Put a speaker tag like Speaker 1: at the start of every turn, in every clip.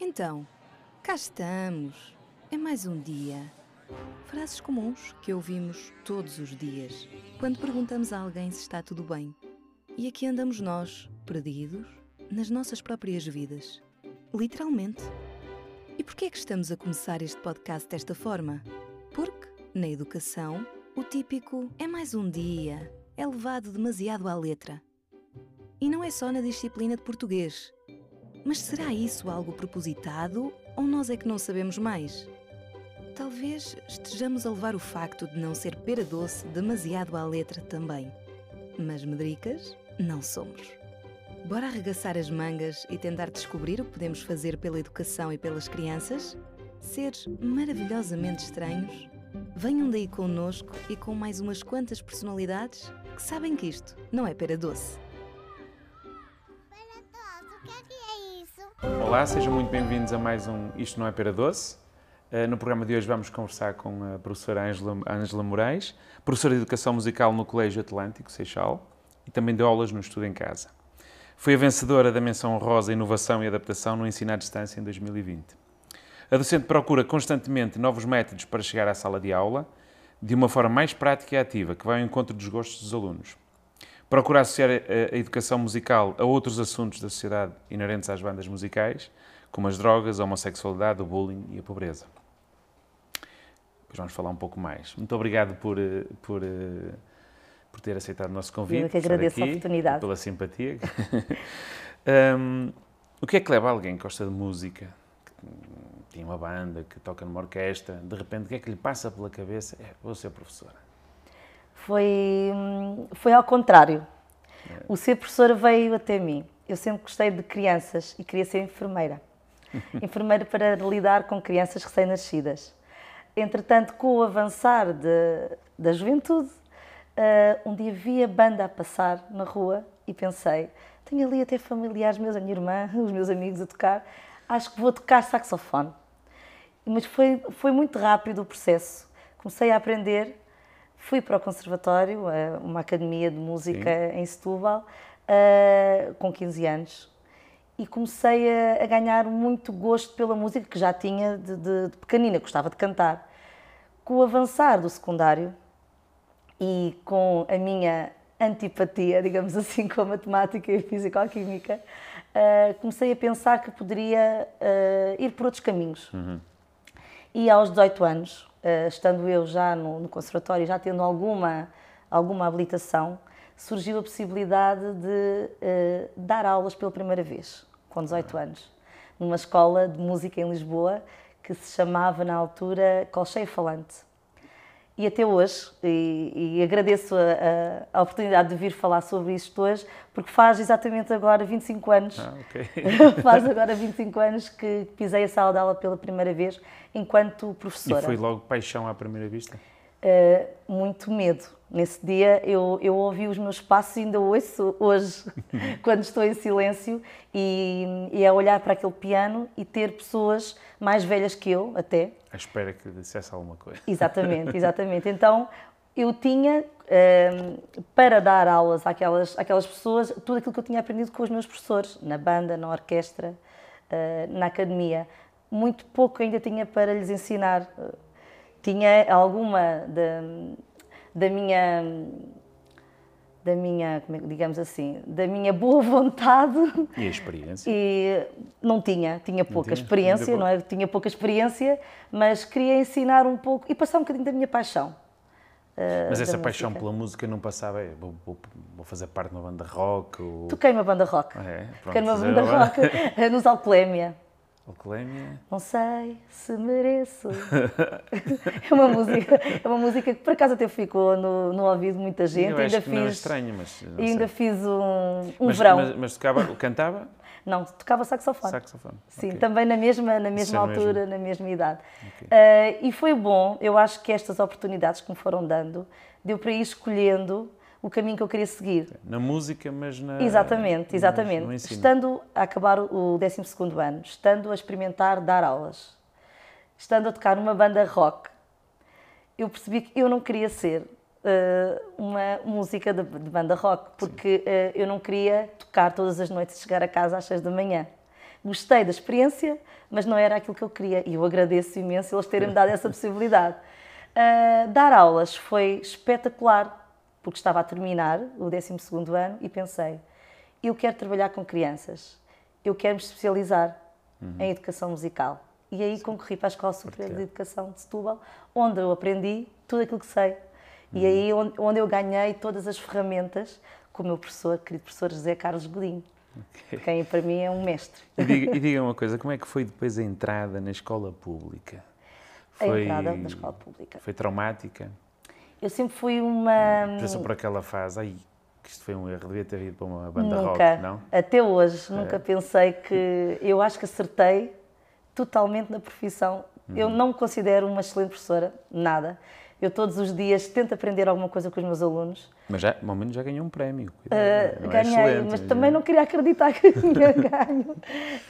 Speaker 1: Então, cá estamos. É mais um dia. Frases comuns que ouvimos todos os dias quando perguntamos a alguém se está tudo bem. E aqui andamos nós, perdidos, nas nossas próprias vidas. Literalmente. E porquê é que estamos a começar este podcast desta forma? Porque, na educação, o típico é mais um dia é levado demasiado à letra. E não é só na disciplina de português. Mas será isso algo propositado ou nós é que não sabemos mais? Talvez estejamos a levar o facto de não ser pera doce demasiado à letra também. Mas medricas não somos. Bora arregaçar as mangas e tentar descobrir o que podemos fazer pela educação e pelas crianças? Seres maravilhosamente estranhos? Venham daí connosco e com mais umas quantas personalidades que sabem que isto não é pera doce.
Speaker 2: Olá, sejam muito bem-vindos a mais um Isto Não é Pera Doce. Uh, No programa de hoje vamos conversar com a professora Ângela Moraes, professora de Educação Musical no Colégio Atlântico, Seixal, e também deu aulas no Estudo em Casa. Foi a vencedora da menção honrosa Inovação e Adaptação no Ensino à Distância em 2020. A docente procura constantemente novos métodos para chegar à sala de aula, de uma forma mais prática e ativa, que vai ao encontro dos gostos dos alunos. Procura associar a, a educação musical a outros assuntos da sociedade inerentes às bandas musicais, como as drogas, a homossexualidade, o bullying e a pobreza. Depois vamos falar um pouco mais. Muito obrigado por, eh, por, eh, por ter aceitado o nosso convite.
Speaker 3: Eu que agradeço a
Speaker 2: aqui,
Speaker 3: oportunidade.
Speaker 2: e Pela simpatia. Hum, o que é que leva alguém que gosta de música, que tem uma banda, que toca numa orquestra, de repente, o que é que lhe passa pela cabeça? É, vou ser professora.
Speaker 3: Foi, hum, foi ao contrário. O ser professora veio até mim. Eu sempre gostei de crianças e queria ser enfermeira. enfermeira para lidar com crianças recém-nascidas. Entretanto, com o avançar de, da juventude, ah, um dia vi a banda a passar na rua e pensei: tenho ali até familiares meus, a minha irmã, os meus amigos a tocar, acho que vou tocar saxofone. Mas foi, foi muito rápido o processo. Comecei a aprender, fui para o conservatório, eh, uma academia de música em Setúbal, eh, com 15 anos. E comecei a, a ganhar muito gosto pela música que já tinha de, de, de pequenina, gostava de cantar. Com o avançar do secundário e com a minha antipatia, digamos assim, com a matemática e a físico-química, eh, comecei a pensar que poderia eh, ir por outros caminhos. E aos 18 anos, eh, estando eu já no, no conservatório, já tendo alguma, alguma habilitação, surgiu a possibilidade de eh, dar aulas pela primeira vez, com 18 anos, numa escola de música em Lisboa que se chamava na altura Colcheia Falante. E até hoje, e, e agradeço a, a- a oportunidade de vir falar sobre isto hoje, porque faz exatamente agora 25 anos
Speaker 2: Ah, ok.
Speaker 3: Faz agora 25 anos que pisei a sala de aula pela primeira vez enquanto
Speaker 2: E
Speaker 3: professora.
Speaker 2: foi logo paixão à primeira vista?
Speaker 3: Uh, muito medo. Nesse dia eu, eu ouvi os meus passos e ainda ouço hoje, quando estou em silêncio, e, e a olhar para aquele piano e ter pessoas mais velhas que eu, até,
Speaker 2: À espera que dissesse alguma coisa.
Speaker 3: Exatamente, exatamente. Então eu tinha hum, para dar aulas àquelas, àquelas pessoas tudo aquilo que eu tinha aprendido com os meus professores, na banda, na orquestra, eh, na academia. Muito pouco ainda tinha para lhes ensinar. Eh, Tinha alguma da, da minha da minha, é digamos assim, da minha boa vontade
Speaker 2: E a experiência?
Speaker 3: e não tinha, tinha pouca
Speaker 2: tinha?
Speaker 3: experiência, não é? Tinha pouca experiência, mas queria ensinar um pouco e passar um bocadinho da minha paixão. eh,
Speaker 2: Mas essa paixão
Speaker 3: música.
Speaker 2: pela música não passava, é, vou, vou- vou fazer parte de uma banda rock ou...
Speaker 3: Toquei numa banda rock.
Speaker 2: É?
Speaker 3: Toquei numa
Speaker 2: Pronto,
Speaker 3: banda rock eh, nos Alcolémia.
Speaker 2: Alcolémia.
Speaker 3: Não sei se mereço. é uma música, é uma música que por acaso até ficou no, no ouvido de muita gente.
Speaker 2: Eu
Speaker 3: ainda
Speaker 2: que não é
Speaker 3: fiz,
Speaker 2: estranho, mas
Speaker 3: ainda
Speaker 2: sei.
Speaker 3: fiz um, um
Speaker 2: mas,
Speaker 3: verão.
Speaker 2: Mas, mas tocava, cantava?
Speaker 3: Não, tocava saxofone.
Speaker 2: Saxofone.
Speaker 3: Sim,
Speaker 2: ok.
Speaker 3: também na mesma, na mesma
Speaker 2: Sim,
Speaker 3: altura, na mesma idade. Eh, e foi bom, eu acho que estas oportunidades que me foram dando, deu para ir escolhendo o caminho que eu queria seguir.
Speaker 2: Na música, mas na...
Speaker 3: Exatamente, exatamente.
Speaker 2: Ensino.
Speaker 3: estando a acabar o 12º ano, estando a experimentar dar aulas, estando a tocar numa banda rock, eu percebi que eu não queria ser eh, uma música de, de banda rock, porque eh, eu não queria tocar todas as noites e chegar a casa às 6 da manhã. Gostei da experiência, mas não era aquilo que eu queria e eu agradeço imenso eles terem me dado essa possibilidade. Uh, dar aulas foi espetacular, porque estava a terminar o 12 ano e pensei, eu quero trabalhar com crianças, eu quero me especializar uhum. em educação musical. E aí concorri para a Escola Superior de Educação de Setúbal, onde eu aprendi tudo aquilo que sei. Uhum. E aí onde, onde eu ganhei todas as ferramentas com o meu professor, querido professor José Carlos Godinho. Okay. Quem para mim é um mestre.
Speaker 2: E diga, e diga, uma coisa, como é que foi depois a entrada na escola pública?
Speaker 3: Foi, a entrada na escola pública.
Speaker 2: Foi traumática?
Speaker 3: Eu sempre fui uma.
Speaker 2: Passou por aquela fase, ai, que isto foi um erro, devia ter ido para uma banda
Speaker 3: nunca,
Speaker 2: rock, não?
Speaker 3: Até hoje, é. nunca pensei que. Eu acho que acertei totalmente na profissão. Hum. Eu não me considero uma excelente professora, nada. Eu todos os dias tento aprender alguma coisa com os meus alunos.
Speaker 2: Mas já, ao menos já ganhou um prémio.
Speaker 3: Uh, ganhei, é mas também não queria acreditar que tinha ganho.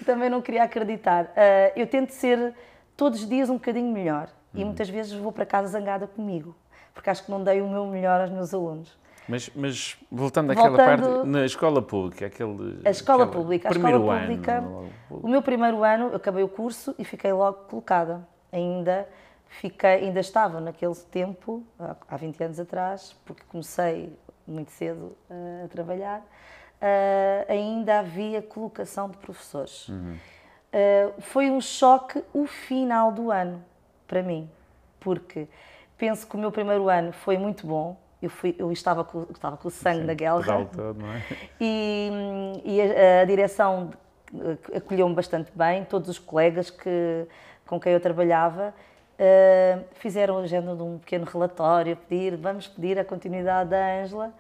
Speaker 3: também não queria acreditar. Uh, eu tento ser todos os dias um bocadinho melhor. E uhum. muitas vezes vou para casa zangada comigo, porque acho que não dei o meu melhor aos meus alunos.
Speaker 2: Mas, mas voltando àquela voltando, parte, na escola pública, aquele.
Speaker 3: A escola pública, a escola pública. Ano, o meu primeiro ano, eu acabei o curso e fiquei logo colocada. Ainda fiquei, ainda estava naquele tempo, há 20 anos atrás, porque comecei muito cedo uh, a trabalhar, uh, ainda havia colocação de professores. Uhum. Uh, foi um choque o final do ano, para mim, porque penso que o meu primeiro ano foi muito bom, eu, fui, eu estava, com, estava com o sangue Sim, na guerra.
Speaker 2: Todo, não é?
Speaker 3: E, e a, a direção acolheu-me bastante bem, todos os colegas que, com quem eu trabalhava Uh, fizeram a agenda de um pequeno relatório, pedir, vamos pedir a continuidade da Ângela.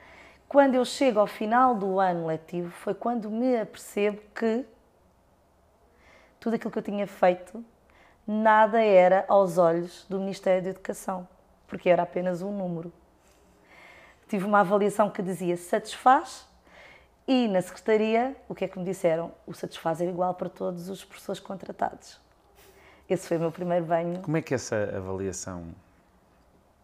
Speaker 3: Quando eu chego ao final do ano letivo, foi quando me apercebo que tudo aquilo que eu tinha feito, nada era aos olhos do Ministério da Educação, porque era apenas um número. Tive uma avaliação que dizia satisfaz e na secretaria, o que é que me disseram? O satisfaz é igual para todos os professores contratados. Esse foi o meu primeiro banho.
Speaker 2: Como é que é essa avaliação?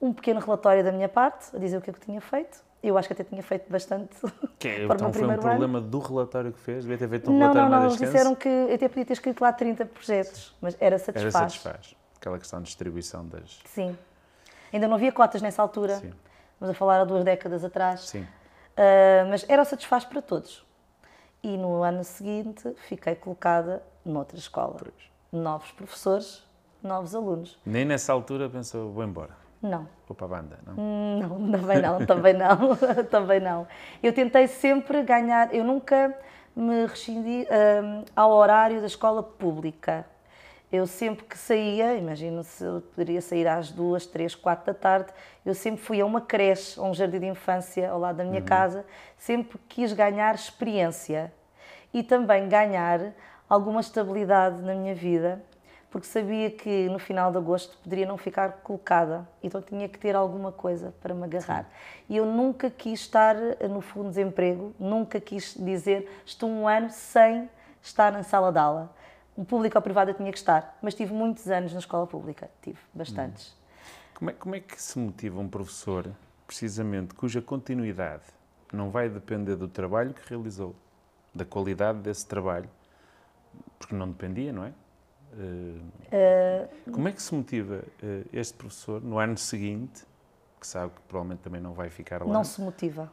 Speaker 3: Um pequeno relatório da minha parte, a dizer o que é que eu tinha feito. Eu acho que até tinha feito bastante
Speaker 2: que é, para então o meu foi um problema ano. do relatório que fez? Devia ter feito um
Speaker 3: não,
Speaker 2: relatório
Speaker 3: não, não, Não, disseram que eu até podia ter escrito lá 30 projetos, mas era satisfaz.
Speaker 2: Era satisfaz. Aquela questão de distribuição das...
Speaker 3: Sim. Ainda não havia cotas nessa altura. Sim. Estamos a falar há duas décadas atrás.
Speaker 2: Sim. Uh,
Speaker 3: mas era o satisfaz para todos. E no ano seguinte fiquei colocada noutra escola. Pois novos professores, novos alunos.
Speaker 2: Nem nessa altura pensou, vou embora?
Speaker 3: Não.
Speaker 2: Vou para a banda, não?
Speaker 3: Não, também não, também não, também não. Eu tentei sempre ganhar, eu nunca me rescindi um, ao horário da escola pública. Eu sempre que saía, imagino se eu poderia sair às duas, três, quatro da tarde, eu sempre fui a uma creche, a um jardim de infância ao lado da minha uhum. casa, sempre quis ganhar experiência e também ganhar alguma estabilidade na minha vida, porque sabia que no final de agosto poderia não ficar colocada, então tinha que ter alguma coisa para me agarrar. E eu nunca quis estar no fundo de desemprego, nunca quis dizer estou um ano sem estar na sala de aula. Público ou privado eu tinha que estar, mas tive muitos anos na escola pública, tive bastantes. Hum.
Speaker 2: Como é, como é que se motiva um professor, precisamente, cuja continuidade não vai depender do trabalho que realizou, da qualidade desse trabalho, porque não dependia, não é? Uh, como é que se motiva uh, este professor no ano seguinte, que sabe que provavelmente também não vai ficar lá?
Speaker 3: Não se motiva.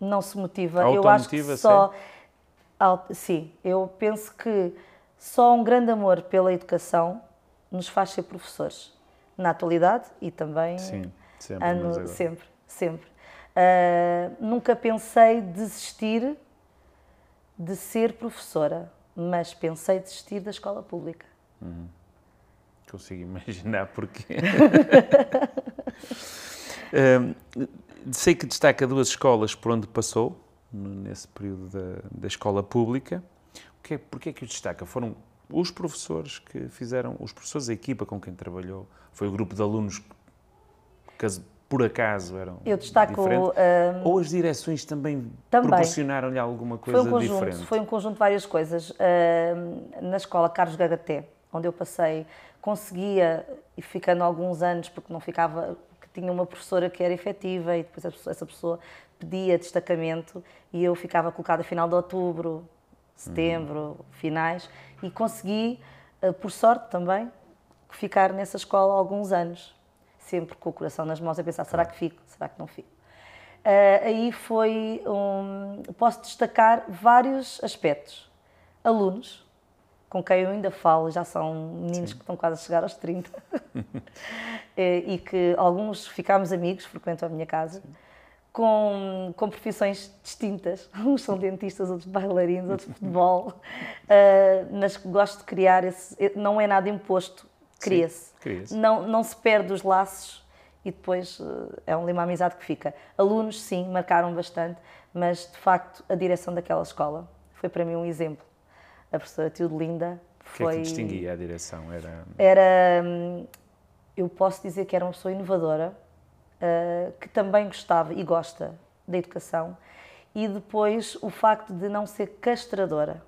Speaker 3: Não se motiva. Eu acho que só. Sim, eu penso que só um grande amor pela educação nos faz ser professores. Na atualidade e também.
Speaker 2: Sim, sempre.
Speaker 3: Ano, sempre, sempre. Uh, nunca pensei desistir de ser professora mas pensei desistir da escola pública.
Speaker 2: Uhum. Consigo imaginar porquê. um, sei que destaca duas escolas por onde passou, nesse período da, da escola pública. O é, porquê é que os destaca? Foram os professores que fizeram, os professores da equipa com quem trabalhou, foi o grupo de alunos que por acaso eram Eu destaco, diferentes? Um, Ou as direções também, também. proporcionaram-lhe alguma coisa
Speaker 3: foi um conjunto,
Speaker 2: diferente?
Speaker 3: Foi um conjunto de várias coisas. Uh, na escola Carlos Gagaté, onde eu passei, conseguia, e ficando alguns anos, porque não ficava, que tinha uma professora que era efetiva e depois essa pessoa pedia destacamento e eu ficava colocada a final de outubro, setembro, finais, e consegui, eh, por sorte também, ficar nessa escola alguns anos, sempre com o coração nas mãos a pensar, será que fico, será que não fico? Uh, aí foi um, posso destacar vários aspectos. Alunos, com quem eu ainda falo, já são meninos Sim. que estão quase a chegar aos 30, eh, e que alguns ficámos amigos, frequentam a minha casa, com, com profissões distintas. Uns são dentistas, outros bailarinos, outros futebol, uh, mas gosto de criar esse. Não é nada imposto, cria-se. Cria não, não se perde os laços e depois uh, é um lima amizade que fica. Alunos, sim, marcaram bastante, mas de facto a direção daquela escola foi para mim um exemplo a professora Teodelinda foi...
Speaker 2: O que é que distinguia a direção?
Speaker 3: Era... Era... Hum, eu posso dizer que era uma pessoa inovadora, uh, que também gostava e gosta da educação, e depois o facto de não ser castradora.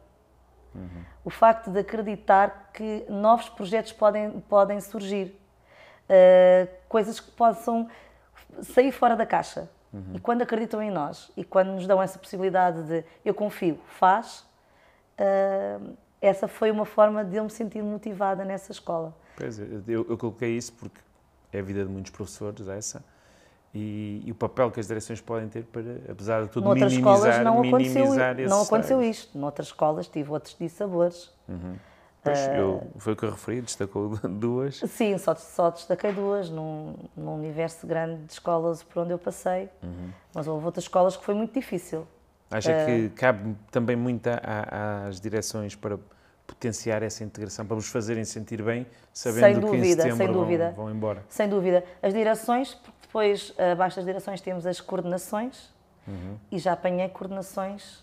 Speaker 3: Uhum. O facto de acreditar que novos projetos podem, podem surgir, uh, coisas que possam sair fora da caixa. Uhum. E quando acreditam em nós e quando nos dão essa possibilidade de eu confio, faz, uh, essa foi uma forma de eu me sentir motivada nessa escola.
Speaker 2: Pois é, eu, eu coloquei isso porque é a vida de muitos professores essa e, e, o papel que as direções podem ter para, apesar de tudo, Noutras minimizar, não aconteceu,
Speaker 3: não aconteceu isto. Noutras escolas tive outros dissabores.
Speaker 2: Uhum. Pois, uh, eu, foi o que eu referi, destacou duas.
Speaker 3: Sim, só, só destaquei duas, num, num universo grande de escolas por onde eu passei, uhum. mas houve outras escolas que foi muito difícil.
Speaker 2: Acha uh, que cabe também muito às direções para potenciar essa integração, para vos fazerem sentir bem, sabendo dúvida, que em setembro sem dúvida, vão, vão, embora?
Speaker 3: Sem dúvida. As direções, porque depois, abaixo das direções, temos as coordenações, uhum. e já apanhei coordenações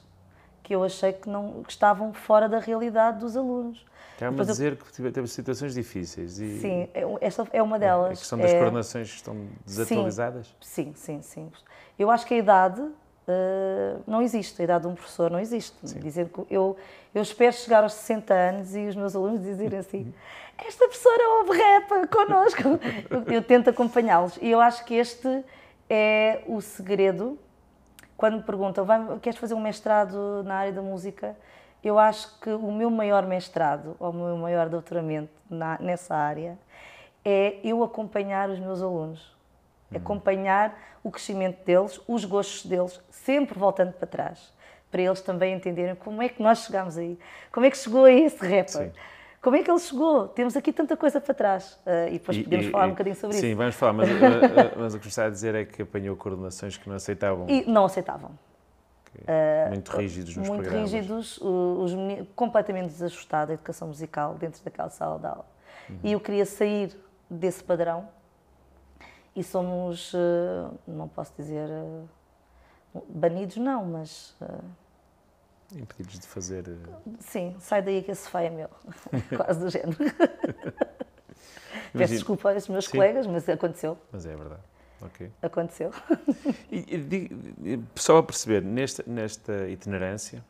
Speaker 3: que eu achei que, não, que estavam fora da realidade dos alunos.
Speaker 2: Está-me a dizer eu... que teve situações difíceis.
Speaker 3: E... Sim, é esta é uma delas. A
Speaker 2: questão das é... coordenações estão desatualizadas?
Speaker 3: Sim, sim, sim. Eu acho que a idade Uh, não existe, a idade de um professor não existe. Dizer que eu, eu espero chegar aos 60 anos e os meus alunos dizerem assim: esta professora ouve rap connosco. eu, eu tento acompanhá-los e eu acho que este é o segredo. Quando me perguntam, queres fazer um mestrado na área da música? Eu acho que o meu maior mestrado, ou o meu maior doutoramento na, nessa área, é eu acompanhar os meus alunos Uhum. Acompanhar o crescimento deles, os gostos deles, sempre voltando para trás, para eles também entenderem como é que nós chegámos aí, como é que chegou a esse rapper. Sim. Como é que ele chegou? Temos aqui tanta coisa para trás. Uh, e depois podemos e, falar e, um bocadinho sobre
Speaker 2: sim,
Speaker 3: isso.
Speaker 2: Sim, vamos falar, mas, uh, mas o que está a dizer é que apanhou coordenações que não aceitavam.
Speaker 3: E não aceitavam.
Speaker 2: Uh, muito rígidos nos
Speaker 3: muito
Speaker 2: programas.
Speaker 3: Muito rígidos, os completamente desajustada a educação musical dentro daquela sala de aula. Uhum. E eu queria sair desse padrão e somos, eh, não posso dizer eh, banidos, não, mas. Eh,
Speaker 2: Impedidos de fazer.
Speaker 3: Sim, sai daí que esse feio é meu, quase do género. Peço desculpa aos meus Sim. colegas, mas aconteceu.
Speaker 2: Mas é verdade. Okay.
Speaker 3: Aconteceu.
Speaker 2: E, e, só a perceber, nesta, nesta itinerância,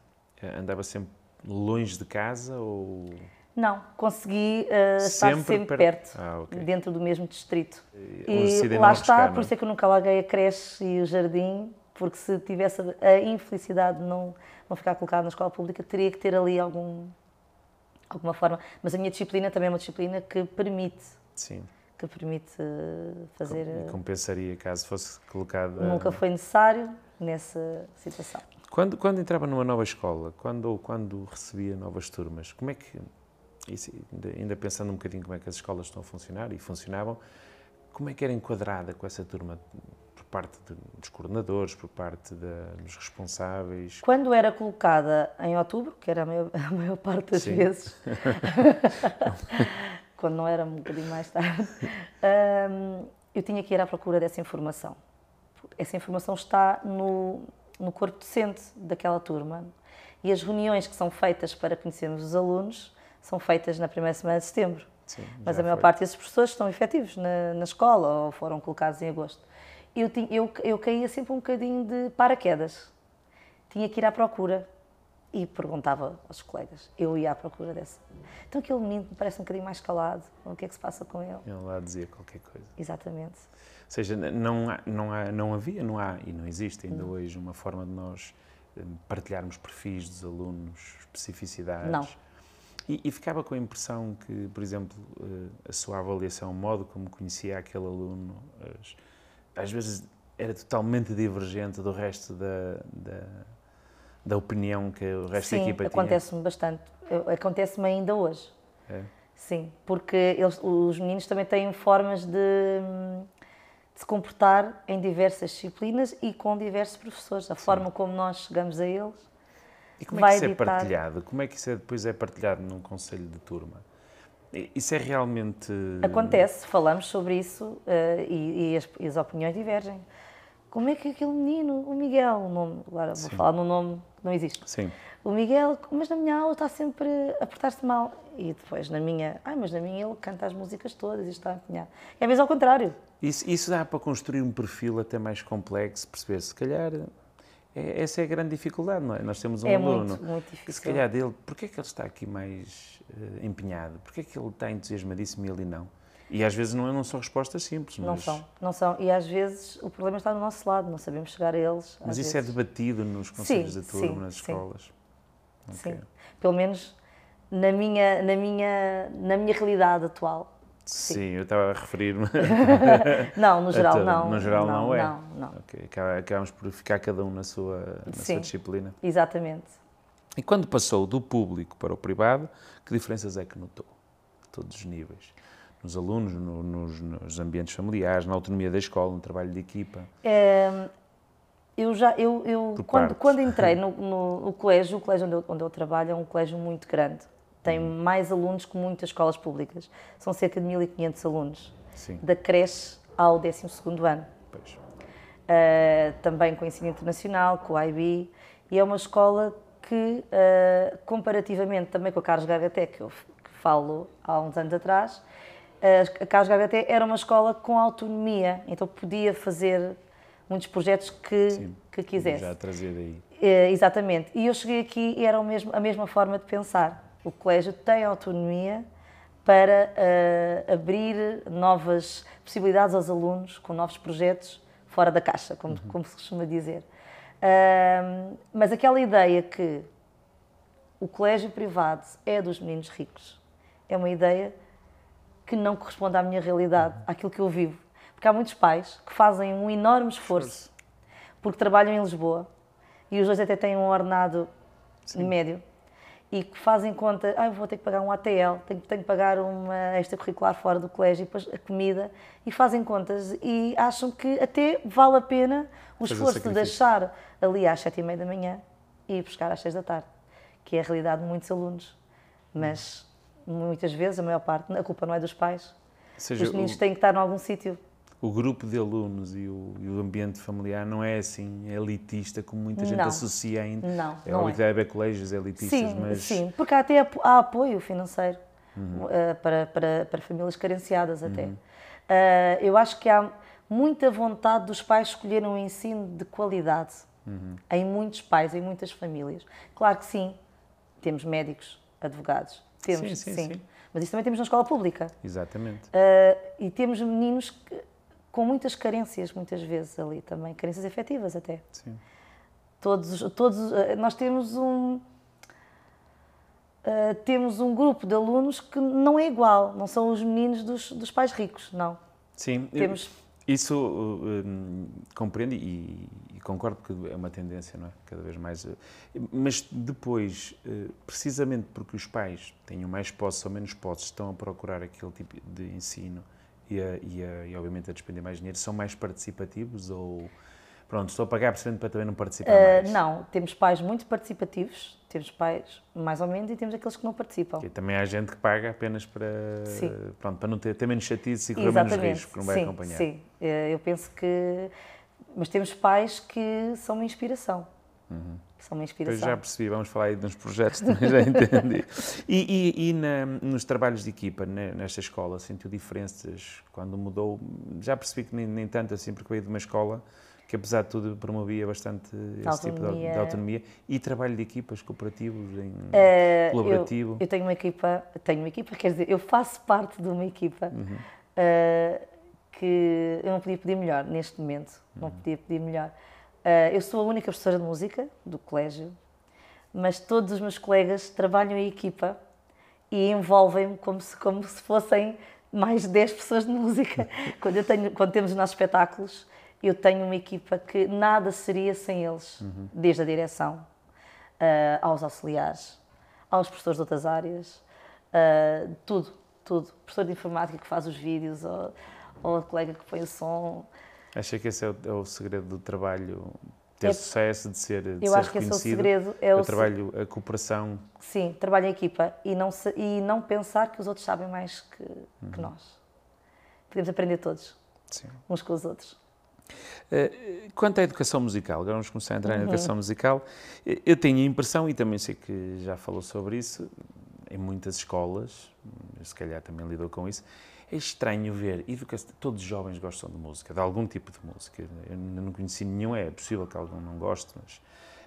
Speaker 2: andava sempre longe de casa ou
Speaker 3: não, consegui uh, estar sempre per... perto, ah, okay. dentro do mesmo distrito. E, e lá está, buscar, por isso é que eu nunca larguei a creche e o jardim, porque se tivesse a infelicidade de não, não ficar colocado na escola pública, teria que ter ali algum, alguma forma. Mas a minha disciplina também é uma disciplina que permite.
Speaker 2: Sim.
Speaker 3: Que permite eh, fazer.
Speaker 2: E compensaria caso fosse colocada.
Speaker 3: Nunca foi necessário nessa situação.
Speaker 2: Quando, quando entrava numa nova escola, quando quando recebia novas turmas, como é que isso, ainda pensando um bocadinho como é que as escolas estão a funcionar e funcionavam, como é que era enquadrada com essa turma por parte de, dos coordenadores, por parte de, dos responsáveis?
Speaker 3: Quando era colocada em outubro, que era a maior, a maior parte das Sim. vezes, quando não era um bocadinho mais tarde, um, eu tinha que ir à procura dessa informação. Essa informação está no, no corpo docente daquela turma e as reuniões que são feitas para conhecermos os alunos são feitas na primeira semana de setembro. Sim, Mas a maior foi. parte desses professores estão efetivos na, na, escola ou foram colocados em agosto. Eu, tinha, eu, eu caía sempre um bocadinho de paraquedas. Tinha que ir à procura e perguntava aos colegas. Eu ia à procura dessa. Então aquele menino parece um bocadinho mais calado. O que é que se passa com ele?
Speaker 2: Ele lá dizia qualquer coisa.
Speaker 3: Exatamente.
Speaker 2: Ou seja, não, há, não, há, não havia, não há e não existe ainda não. hoje uma forma de nós partilharmos perfis dos alunos, especificidades?
Speaker 3: Não.
Speaker 2: E, e, ficava com a impressão que, por exemplo, eh, a sua avaliação, o modo como conhecia aquele aluno, às vezes era totalmente divergente do resto da, da, da opinião que o resto
Speaker 3: Sim,
Speaker 2: da equipa
Speaker 3: tinha? Sim, acontece-me bastante. Acontece-me ainda hoje. É? Sim, porque eles, os meninos também têm formas de, de, se comportar em diversas disciplinas e com diversos professores. A Sim. forma como nós chegamos a eles
Speaker 2: e como é que isso é partilhado? Como é que isso é, depois é partilhado num conselho de turma? Isso é realmente.
Speaker 3: Acontece, falamos sobre isso uh, e, e, as, e, as, opiniões divergem. Como é que aquele menino, o Miguel, o nome, agora vou Sim. falar num nome que não existe.
Speaker 2: Sim.
Speaker 3: O Miguel, mas na minha aula está sempre a portar-se mal. E depois na minha, ai, mas na minha ele canta as músicas todas e está a empenhar. É mesmo ao contrário.
Speaker 2: Isso, isso dá para construir um perfil até mais complexo, perceber se calhar é, essa é a grande dificuldade, não é? Nós temos um
Speaker 3: é
Speaker 2: aluno
Speaker 3: muito, muito difícil.
Speaker 2: que se calhar dele, porquê é que ele está aqui mais uh, empenhado? Porquê é que ele está entusiasmadíssimo e ele não? E às vezes não, não são respostas simples. Mas...
Speaker 3: Não são, não são. E às vezes o problema está do nosso lado, não sabemos chegar a eles.
Speaker 2: Mas isso é
Speaker 3: vezes.
Speaker 2: é debatido nos conselhos
Speaker 3: sim,
Speaker 2: de turma,
Speaker 3: sim,
Speaker 2: nas
Speaker 3: sim.
Speaker 2: escolas?
Speaker 3: Sim. Okay. Pelo menos na minha, na, minha, na minha realidade atual.
Speaker 2: Sim, Sim, eu estava a referir-me.
Speaker 3: não, no geral não.
Speaker 2: No geral não,
Speaker 3: não
Speaker 2: é.
Speaker 3: Não, não.
Speaker 2: Okay. Acabamos por ficar cada um na sua, na
Speaker 3: Sim,
Speaker 2: sua disciplina.
Speaker 3: Exatamente.
Speaker 2: E quando passou do público para o privado, que diferenças é que notou? A todos os níveis. Nos alunos, no, nos, nos, ambientes familiares, na autonomia da escola, no trabalho de equipa?
Speaker 3: É, eu já, eu, eu quando, quando entrei no, no, no, colégio, o colégio onde eu, onde eu trabalho é um colégio muito grande tem mais alunos que muitas escolas públicas. São cerca de 1.500 alunos,
Speaker 2: Sim.
Speaker 3: da creche ao 12 ano. Uh, também com ensino internacional, com o IB, e é uma escola que, uh, comparativamente também com a Carlos Gargaté, que eu falo há uns anos atrás, uh, a Carlos Gargaté era uma escola com autonomia, então podia fazer muitos projetos que,
Speaker 2: Sim,
Speaker 3: que quisesse.
Speaker 2: Já trazer daí.
Speaker 3: exatamente. E eu cheguei aqui e era mesmo, a mesma forma de pensar o colégio tem autonomia para uh, abrir novas possibilidades aos alunos com novos projetos fora da caixa, como, uhum. como se costuma dizer. Uh, mas aquela ideia que o colégio privado é dos meninos ricos é uma ideia que não corresponde à minha realidade, uhum. àquilo que eu vivo. Porque há muitos pais que fazem um enorme esforço, porque trabalham em Lisboa e os dois até têm um ordenado Sim. médio e que fazem conta, ah, vou ter que pagar um ATL, tenho, tenho que pagar uma extracurricular fora do colégio, e depois a comida, e fazem contas e acham que até vale a pena o esforço de deixar ali às sete e meia da manhã e ir buscar às seis da tarde, que é a realidade de muitos alunos. Mas muitas vezes, a maior parte, a culpa não é dos pais. Seja, Os meninos o... têm que estar em algum sítio
Speaker 2: o grupo de alunos e o, e o, ambiente familiar não é assim elitista como muita gente
Speaker 3: não.
Speaker 2: associa ainda.
Speaker 3: Não,
Speaker 2: é óbvio que deve haver colégios elitistas,
Speaker 3: sim,
Speaker 2: mas...
Speaker 3: Sim, porque há até há apoio financeiro uhum. uh, para, para, para famílias carenciadas até. Uhum. Uh, eu acho que há muita vontade dos pais escolherem um ensino de qualidade uhum. em muitos pais, em muitas famílias. Claro que sim, temos médicos, advogados, temos,
Speaker 2: sim, sim, sim. sim.
Speaker 3: mas isso também temos na escola pública.
Speaker 2: Exatamente.
Speaker 3: Uh, e temos meninos que com muitas carências, muitas vezes ali também, carências efetivas até.
Speaker 2: Sim.
Speaker 3: Todos, todos, eh, nós temos um, uh, temos um grupo de alunos que não é igual, não são os meninos dos, dos pais ricos, não.
Speaker 2: Sim, temos... isso uh, compreendo e, e, concordo que é uma tendência, não é? Cada vez mais. Uh, mas depois, precisamente porque os pais tenham mais posses ou menos posses, estão a procurar aquele tipo de ensino e, a, e, a, e, obviamente a despender mais dinheiro, são mais participativos ou pronto, estou a pagar precisamente para também não participar uh, mais?
Speaker 3: Não, temos pais muito participativos, temos pais mais ou menos e temos aqueles que não participam.
Speaker 2: E também há gente que paga apenas para, sim. pronto, para não ter, ter menos chatice e correr menos risco, que não vai
Speaker 3: sim,
Speaker 2: acompanhar.
Speaker 3: Sim, eh, eu penso que... Mas temos pais que são uma inspiração.
Speaker 2: Uhum.
Speaker 3: São uma inspiração.
Speaker 2: Pois já percebi, vamos falar aí de uns projetos também, já entendi. E, e, e na, nos trabalhos de equipa, nesta escola, sentiu diferenças quando mudou? Já percebi que nem, nem tanto assim, porque veio de uma escola que apesar de tudo promovia bastante esse autonomia. tipo de, de, autonomia e trabalho de equipas cooperativos em uh, colaborativo.
Speaker 3: Eu, eu, tenho uma equipa, tenho uma equipa, quer dizer, eu faço parte de uma equipa
Speaker 2: uhum.
Speaker 3: uh, que eu não podia pedir melhor neste momento, não uhum. podia pedir melhor eu sou a única professora de música do colégio, mas todos os meus colegas trabalham em equipa e envolvem-me como se, como se fossem mais de 10 pessoas de música. quando, eu tenho, quando temos os nossos espetáculos, eu tenho uma equipa que nada seria sem eles, uhum. desde a direção, uh, aos auxiliares, aos professores de outras áreas, uh, tudo, tudo. Professor de informática que faz os vídeos, ou, ou a colega que põe o som.
Speaker 2: Acha que esse é o, é o segredo do trabalho ter é, sucesso, de ser de
Speaker 3: Eu
Speaker 2: ser
Speaker 3: acho que esse é o segredo. É o,
Speaker 2: trabalho, a cooperação.
Speaker 3: Sim, trabalho em equipa e não, e não pensar que os outros sabem mais que, uhum. que nós. Podemos aprender todos, Sim. uns com os outros.
Speaker 2: Uh, quanto à educação musical, agora vamos começar a entrar uhum. na educação musical. Eu tenho a impressão, e também sei que já falou sobre isso, em muitas escolas, se calhar também lidou com isso, é estranho ver educação. Todos os jovens gostam de música, de algum tipo de música. Eu não conheci nenhum, é possível que algum não goste, mas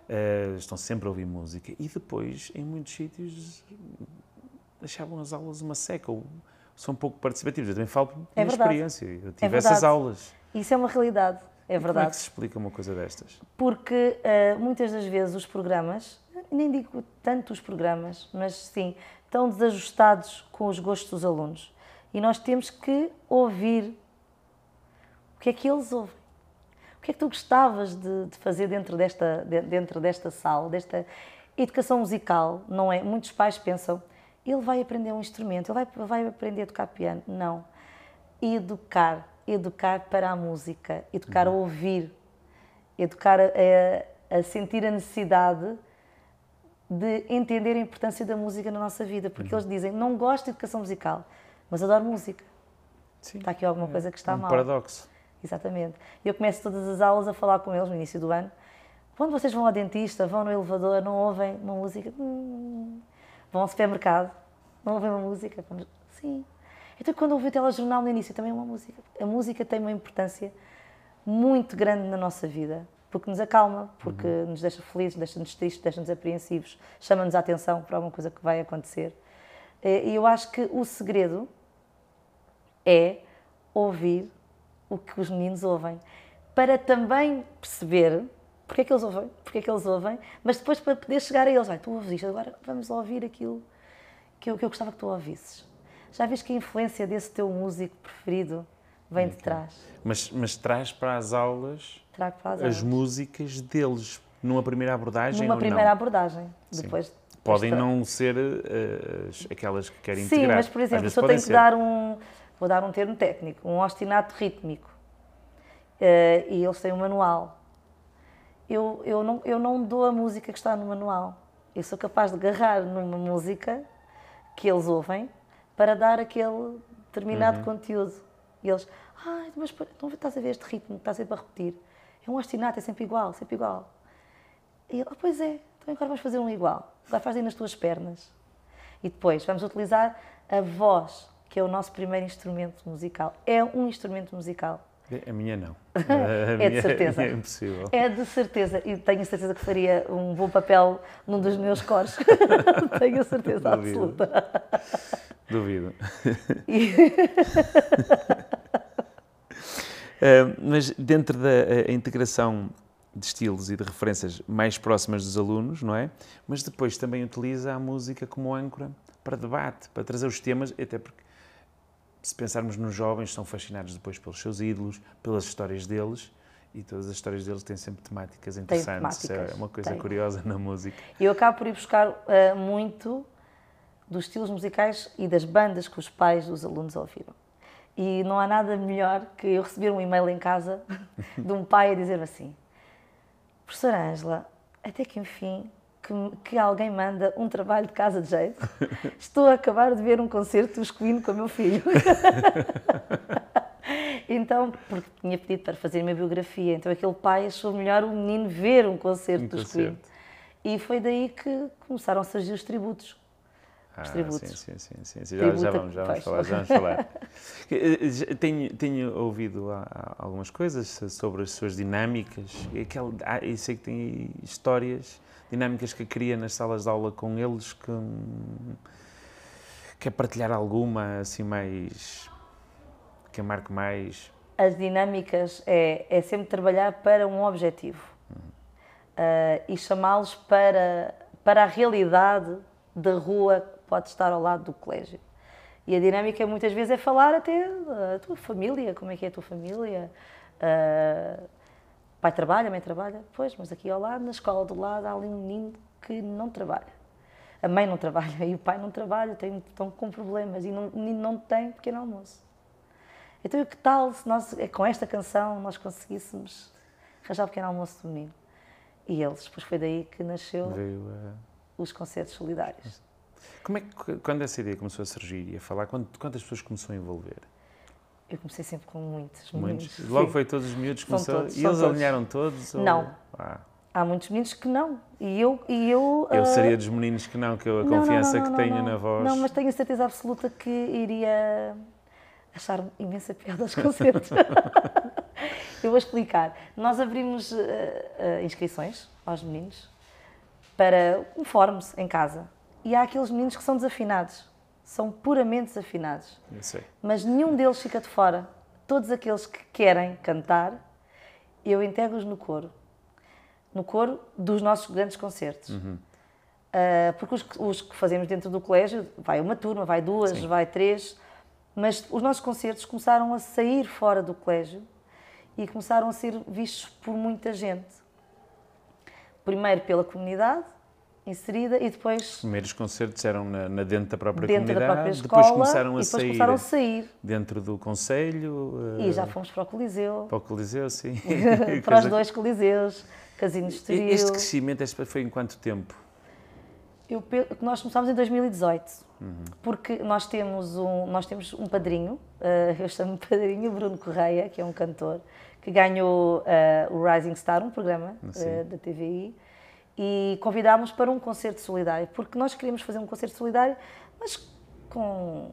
Speaker 2: uh, estão sempre a ouvir música. E depois, em muitos sítios, achavam as aulas uma seca ou são pouco participativos. Eu também falo por é experiência. Eu tive é essas aulas.
Speaker 3: Isso é uma realidade, é
Speaker 2: e
Speaker 3: verdade.
Speaker 2: Como é que se explica uma coisa destas?
Speaker 3: Porque uh, muitas das vezes os programas, nem digo tanto os programas, mas sim, estão desajustados com os gostos dos alunos. E nós temos que ouvir o que é que eles ouvem. O que é que tu gostavas de, de fazer dentro desta, de, dentro desta sala, desta educação musical, não é? Muitos pais pensam, ele vai aprender um instrumento, ele vai, vai aprender a tocar piano. Não. Educar, educar para a música, educar uhum. a ouvir, educar a, a, a sentir a necessidade de entender a importância da música na nossa vida, porque uhum. eles dizem, não gosto de educação musical, mas adoro música. Sim. Está aqui alguma coisa que está
Speaker 2: é um
Speaker 3: mal.
Speaker 2: paradoxo.
Speaker 3: Exatamente. E eu começo todas as aulas a falar com eles no início do ano. Quando vocês vão ao dentista, vão no elevador, não ouvem uma música? Hum. Vão ao supermercado, não ouvem uma música? Sim. Então, quando ouvi o telejornal no início, também é uma música. A música tem uma importância muito grande na nossa vida, porque nos acalma, porque uhum. nos deixa felizes, deixa-nos tristes, deixa-nos apreensivos, chama-nos a atenção para alguma coisa que vai acontecer. E eu acho que o segredo é ouvir o que os meninos ouvem, para também perceber porque é que eles ouvem, porque é que eles ouvem, mas depois para poder chegar a eles, vai, tu ouves isto, agora vamos ouvir aquilo que eu, que eu gostava que tu ouvisses. Já vês que a influência desse teu músico preferido vem de trás.
Speaker 2: Mas, mas traz para as aulas
Speaker 3: para as,
Speaker 2: as músicas deles, numa primeira abordagem
Speaker 3: Numa primeira não? abordagem, depois... Sim.
Speaker 2: Podem não ser uh, aquelas que querem
Speaker 3: Sim,
Speaker 2: integrar.
Speaker 3: Sim, mas por exemplo, se eu tenho que dar um, vou dar um termo técnico, um ostinato rítmico, uh, e eles têm um manual. Eu, eu, não, eu não dou a música que está no manual. Eu sou capaz de agarrar numa música que eles ouvem para dar aquele determinado uhum. conteúdo. E eles, ah, mas não estás a ver este ritmo que está sempre a repetir? É um ostinato, é sempre igual, sempre igual. E ele, ah, pois é, então agora vamos fazer um igual. Agora faz aí nas tuas pernas. E depois vamos utilizar a voz que é o nosso primeiro instrumento musical. É um instrumento musical.
Speaker 2: A minha não.
Speaker 3: A é minha, de certeza.
Speaker 2: É impossível.
Speaker 3: É de certeza. E tenho certeza que faria um bom papel num dos meus coros. tenho certeza Duvido. absoluta.
Speaker 2: Duvido. uh, mas dentro da integração de estilos e de referências mais próximas dos alunos, não é? Mas depois também utiliza a música como âncora para debate, para trazer os temas, até porque se pensarmos nos jovens, são fascinados depois pelos seus ídolos, pelas histórias deles, e todas as histórias deles têm sempre temáticas interessantes. Temáticas, é uma coisa tem. curiosa na música.
Speaker 3: Eu acabo por ir buscar uh, muito dos estilos musicais e das bandas que os pais dos alunos ouviram. E não há nada melhor que eu receber um e-mail em casa de um pai a dizer assim: Professora Ângela, até que enfim que, que, alguém manda um trabalho de casa de jeito. Estou a acabar de ver um concerto dos Queen com o meu filho. então, porque tinha pedido para fazer uma biografia, então aquele pai achou melhor o menino ver um concerto um dos. Queen. E foi daí que começaram a surgir os tributos.
Speaker 2: Ah, os tributos. Sim, sim, sim. sim. Já, já, vamos, já vamos falar. Já vamos falar. Eh, tenho, tenho ouvido algumas coisas sobre as suas dinâmicas. Aquele, ah, eu sei que tem histórias dinâmicas que cria nas salas de aula com eles que quer partilhar alguma assim mais que marque mais
Speaker 3: as dinâmicas é, é sempre trabalhar para um objetivo uh, e chamá-los para, para a realidade da rua que pode estar ao lado do colégio. E a dinâmica muitas vezes é falar até da tua família, como é que é a tua família. Uh, pai trabalha, mãe trabalha, pois, mas aqui ao lado, na escola do lado, há ali um menino que não trabalha. A mãe não trabalha e o pai não trabalha, tem, estão com problemas e não, o menino não tem pequeno almoço. Então, que tal se nós, é com esta canção, nós conseguíssemos arranjar o pequeno almoço do menino? E eles, depois foi daí que nasceu Veio, uh... os concertos solidários.
Speaker 2: Como é que, quando essa ideia começou a surgir e a falar, quantas pessoas começou a envolver?
Speaker 3: Eu comecei sempre com muitos.
Speaker 2: Muitos? Logo Sim. foi todos os miúdos que começou? Todos, e eles alinharam todos?
Speaker 3: Não. Ou... Ah. Há muitos meninos que não. E eu. E eu,
Speaker 2: eu uh... seria dos meninos que não, que eu, a não, confiança não, não, que tenho na voz.
Speaker 3: Não, mas tenho a certeza absoluta que iria achar imensa piada aos concertos. eu vou explicar. Nós abrimos uh, uh, inscrições aos meninos para um fórum em casa. E há aqueles meninos que são desafinados são puramente desafinados. Mas nenhum deles fica de fora. Todos aqueles que querem cantar, eu integro-os no coro. No coro dos nossos grandes concertos. Uhum. Uh, porque os, os, que fazemos dentro do colégio, vai uma turma, vai duas, Sim. vai três, mas os nossos concertos começaram a sair fora do colégio e começaram a ser vistos por muita gente. Primeiro pela comunidade, inserida e depois...
Speaker 2: Os primeiros concertos eram na, na dentro da própria
Speaker 3: dentro
Speaker 2: comunidade,
Speaker 3: da própria escola,
Speaker 2: depois começaram a,
Speaker 3: depois
Speaker 2: sair,
Speaker 3: começaram a sair
Speaker 2: dentro do Conselho...
Speaker 3: E já fomos para o Coliseu.
Speaker 2: Para o Coliseu, sim.
Speaker 3: para os dois Coliseus, Casino de Estoril.
Speaker 2: Este crescimento este foi em quanto tempo?
Speaker 3: Eu, nós começámos em 2018, uhum. porque nós temos um, nós temos um padrinho, uh, eu chamo-me padrinho, Bruno Correia, que é um cantor, que ganhou uh, o Rising Star, um programa uh, da TVI, e convidámos para um concerto solidário, porque nós queríamos fazer um concerto solidário, mas com,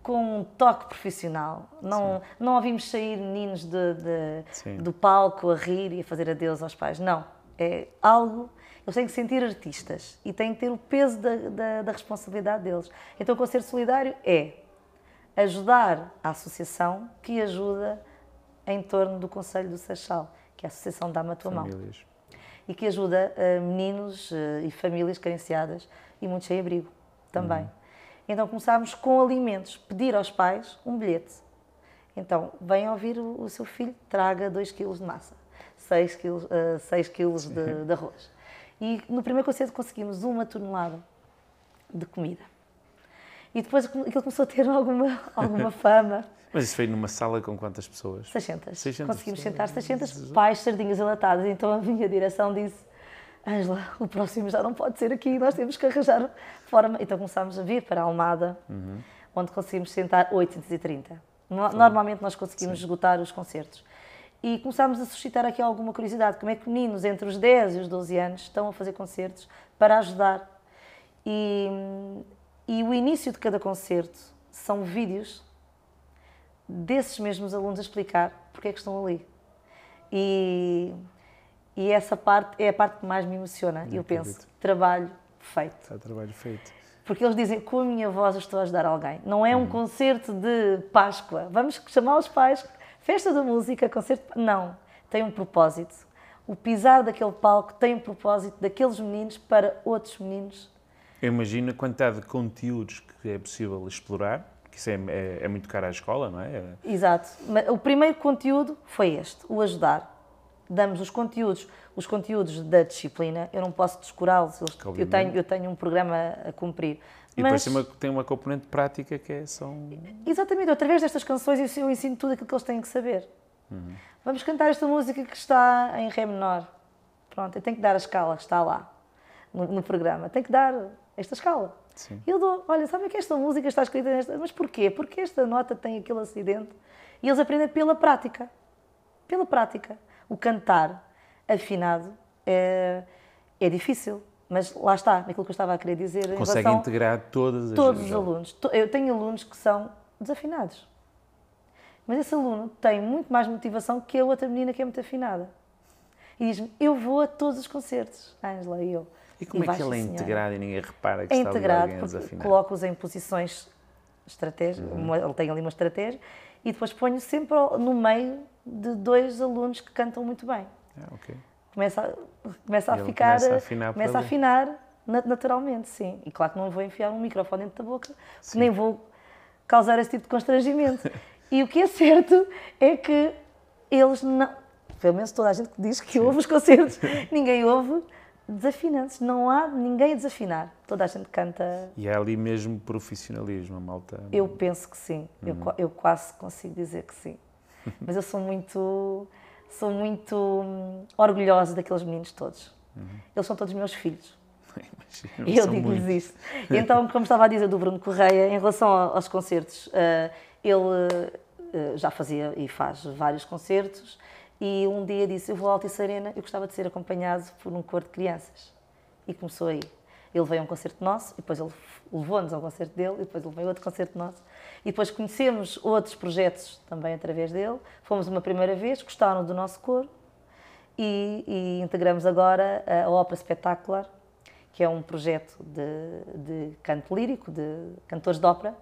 Speaker 3: com um toque profissional. Não, não ouvimos sair meninos de, de do palco a rir e a fazer adeus aos pais. Não. É algo. Eles têm que sentir artistas e têm que ter o peso da, da, da responsabilidade deles. Então, o concerto solidário é ajudar a associação que ajuda em torno do Conselho do Seixal, que é a Associação Dá-me a Tua Mão e que ajuda uh, meninos uh, e famílias carenciadas e muitos sem abrigo também. Uhum. Então começámos com alimentos, pedir aos pais um bilhete. Então, vem ouvir o, o seu filho, traga 2 kg de massa, 6 kg, uh, 6 kg de, de arroz. E no primeiro concerto conseguimos uma tonelada de comida. E depois aquilo começou a ter alguma, alguma fama.
Speaker 2: Mas isso foi numa sala com quantas pessoas?
Speaker 3: 600. 600 Conseguimos sentar 600 pais, sardinhas enlatadas. Então a minha direção disse: Ângela, o próximo já não pode ser aqui, nós temos que arranjar forma. Então começámos a vir para a Almada, uhum. onde conseguimos sentar 830. Normalmente nós conseguimos Sim. esgotar os concertos. E começámos a suscitar aqui alguma curiosidade: como é que meninos entre os 10 e os 12 anos estão a fazer concertos para ajudar? E, e o início de cada concerto são vídeos desses mesmos alunos a explicar porque é que estão ali. E, e essa parte é a parte que mais me emociona. E eu penso, trabalho feito.
Speaker 2: Está trabalho feito.
Speaker 3: Porque eles dizem, com a minha voz eu estou a ajudar alguém. Não é um uhum. concerto de Páscoa. Vamos chamar os pais, festa da música, concerto. Não. Tem um propósito. O pisar daquele palco tem um propósito daqueles meninos para outros meninos.
Speaker 2: Eu imagino a quantidade de conteúdos que é possível explorar que isso é, é, é, muito caro à escola, não é?
Speaker 3: Exato. O primeiro conteúdo foi este, o ajudar. Damos os conteúdos, os conteúdos da disciplina, eu não posso descurá-los, eu tenho, eu tenho um programa a cumprir.
Speaker 2: E Mas, depois tem uma, tem uma componente prática que é um...
Speaker 3: Exatamente, através destas canções eu ensino tudo aquilo que eles têm que saber. Uhum. Vamos cantar esta música que está em Ré menor. Pronto, eu tenho que dar a escala que está lá no, no programa. Tenho que dar esta escala. Sim. Eu dou, olha, sabe que esta música está escrita nesta. Mas porquê? Porque esta nota tem aquele acidente. E eles aprendem pela prática. Pela prática. O cantar afinado é, é difícil. Mas lá está, naquilo que eu estava a querer dizer.
Speaker 2: Consegue integrar todas as
Speaker 3: Todos os alunos. Eu tenho alunos que são desafinados. Mas esse aluno tem muito mais motivação que a outra menina que é muito afinada. E diz-me: Eu vou a todos os concertos, Ângela e eu.
Speaker 2: E como
Speaker 3: e
Speaker 2: é que ele é integrado e ninguém repara que é está
Speaker 3: integrado
Speaker 2: ali alguém
Speaker 3: coloco-os em posições estratégicas, uhum. ele tem ali uma estratégia, e depois ponho sempre no meio de dois alunos que cantam muito bem.
Speaker 2: Ah, ok.
Speaker 3: começa a, começa a ficar.
Speaker 2: começa a afinar
Speaker 3: começa a afinar na- naturalmente, sim. E claro que não vou enfiar um microfone dentro da boca, porque nem vou causar esse tipo de constrangimento. e o que é certo é que eles não. Pelo menos toda a gente que diz que ouve os concertos, ninguém ouve desafinantes. Não há ninguém a desafinar. Toda a gente canta.
Speaker 2: E é ali mesmo profissionalismo, a malta.
Speaker 3: Eu penso que sim. Eu,
Speaker 2: Uhum.
Speaker 3: qua- eu quase consigo dizer que sim. Mas eu sou muito. Sou muito hum, orgulhosa daqueles meninos todos. Eles são todos meus filhos.
Speaker 2: Imagino,
Speaker 3: E eu digo-lhes isso. Então, como estava a dizer do Bruno Correia, em relação aos concertos, eh, ele eh, já fazia e faz vários concertos e um dia disse, eu vou à Altice Arena, eu gostava de ser acompanhado por um coro de crianças. E começou aí. Ele veio a um concerto nosso, e depois ele levou-nos ao concerto dele, e depois ele veio a outro concerto nosso. E depois conhecemos outros projetos também através dele. Fomos uma primeira vez, gostaram do nosso coro, e, e integramos agora a Ópera Espetacular, que é um projeto de, de canto lírico, de cantores de ópera,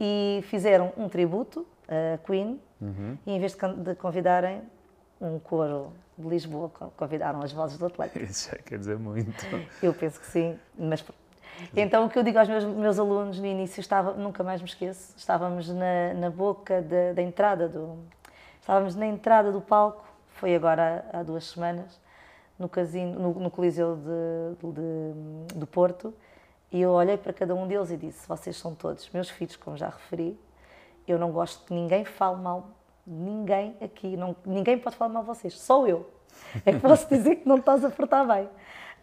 Speaker 3: e fizeram um tributo a Queen, e em vez de, de convidarem um coro de Lisboa, co- convidaram as vozes do Atlético.
Speaker 2: Isso já quer dizer muito.
Speaker 3: Eu penso que sim, mas então o que eu digo aos meus, meus alunos no início estava, nunca mais me esqueço, estávamos na, na boca da, da entrada do estávamos na entrada do palco, foi agora há, há duas semanas, no casino, no, no Coliseu de, de- do Porto, e eu olhei para cada um deles e disse: vocês são todos meus filhos, como já referi. Eu não gosto que ninguém fale mal ninguém aqui, não, ninguém pode falar mal de vocês, só eu. É que posso dizer que não estás a portar bem.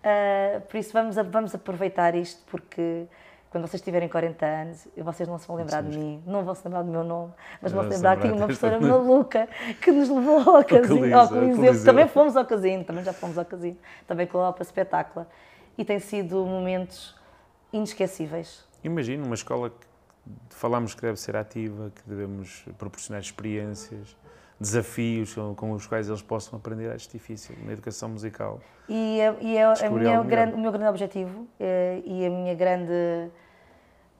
Speaker 3: Ah, por isso vamos, a- vamos aproveitar isto, porque quando vocês tiverem 40 anos, vocês não se vão lembrar de mim, não vão se lembrar do meu nome, mas vão se lembrar que tinha uma professora maluca que nos levou ao casino,
Speaker 2: Coliseu,
Speaker 3: ao Coliseu. Também fomos ao casino, também já fomos ao casino, também com a Opa Espetácula. E tem sido momentos inesquecíveis.
Speaker 2: Imagino uma escola que falamos que deve ser ativa, que devemos proporcionar experiências, desafios com, os quais eles possam aprender. Acho difícil na educação musical.
Speaker 3: E, é, e a
Speaker 2: Descobrir
Speaker 3: minha grande- o meu grande objetivo eh, e a minha grande.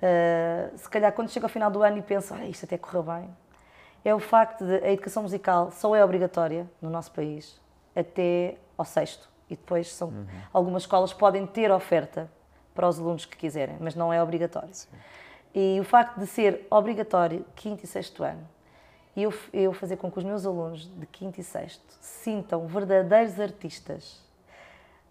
Speaker 3: eh, se calhar, quando chego ao final do ano e penso, ah, isto até correu bem, é o facto de a educação musical só é obrigatória no nosso país até ao sexto. E depois são,
Speaker 2: Uhum.
Speaker 3: algumas escolas podem ter oferta para os alunos que quiserem, mas não é obrigatório. E o facto de ser obrigatório quinto e sexto ano, e eu, eu fazer com que os meus alunos de quinto e sexto se sintam verdadeiros artistas